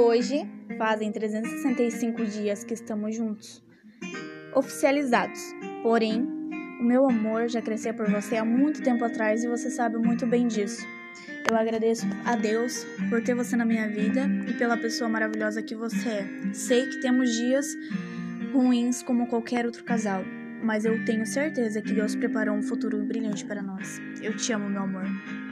Hoje fazem 365 dias que estamos juntos, oficializados. Porém, o meu amor já cresceu por você há muito tempo atrás e você sabe muito bem disso. Eu agradeço a Deus por ter você na minha vida e pela pessoa maravilhosa que você é. Sei que temos dias ruins como qualquer outro casal, mas eu tenho certeza que Deus preparou um futuro brilhante para nós. Eu te amo, meu amor.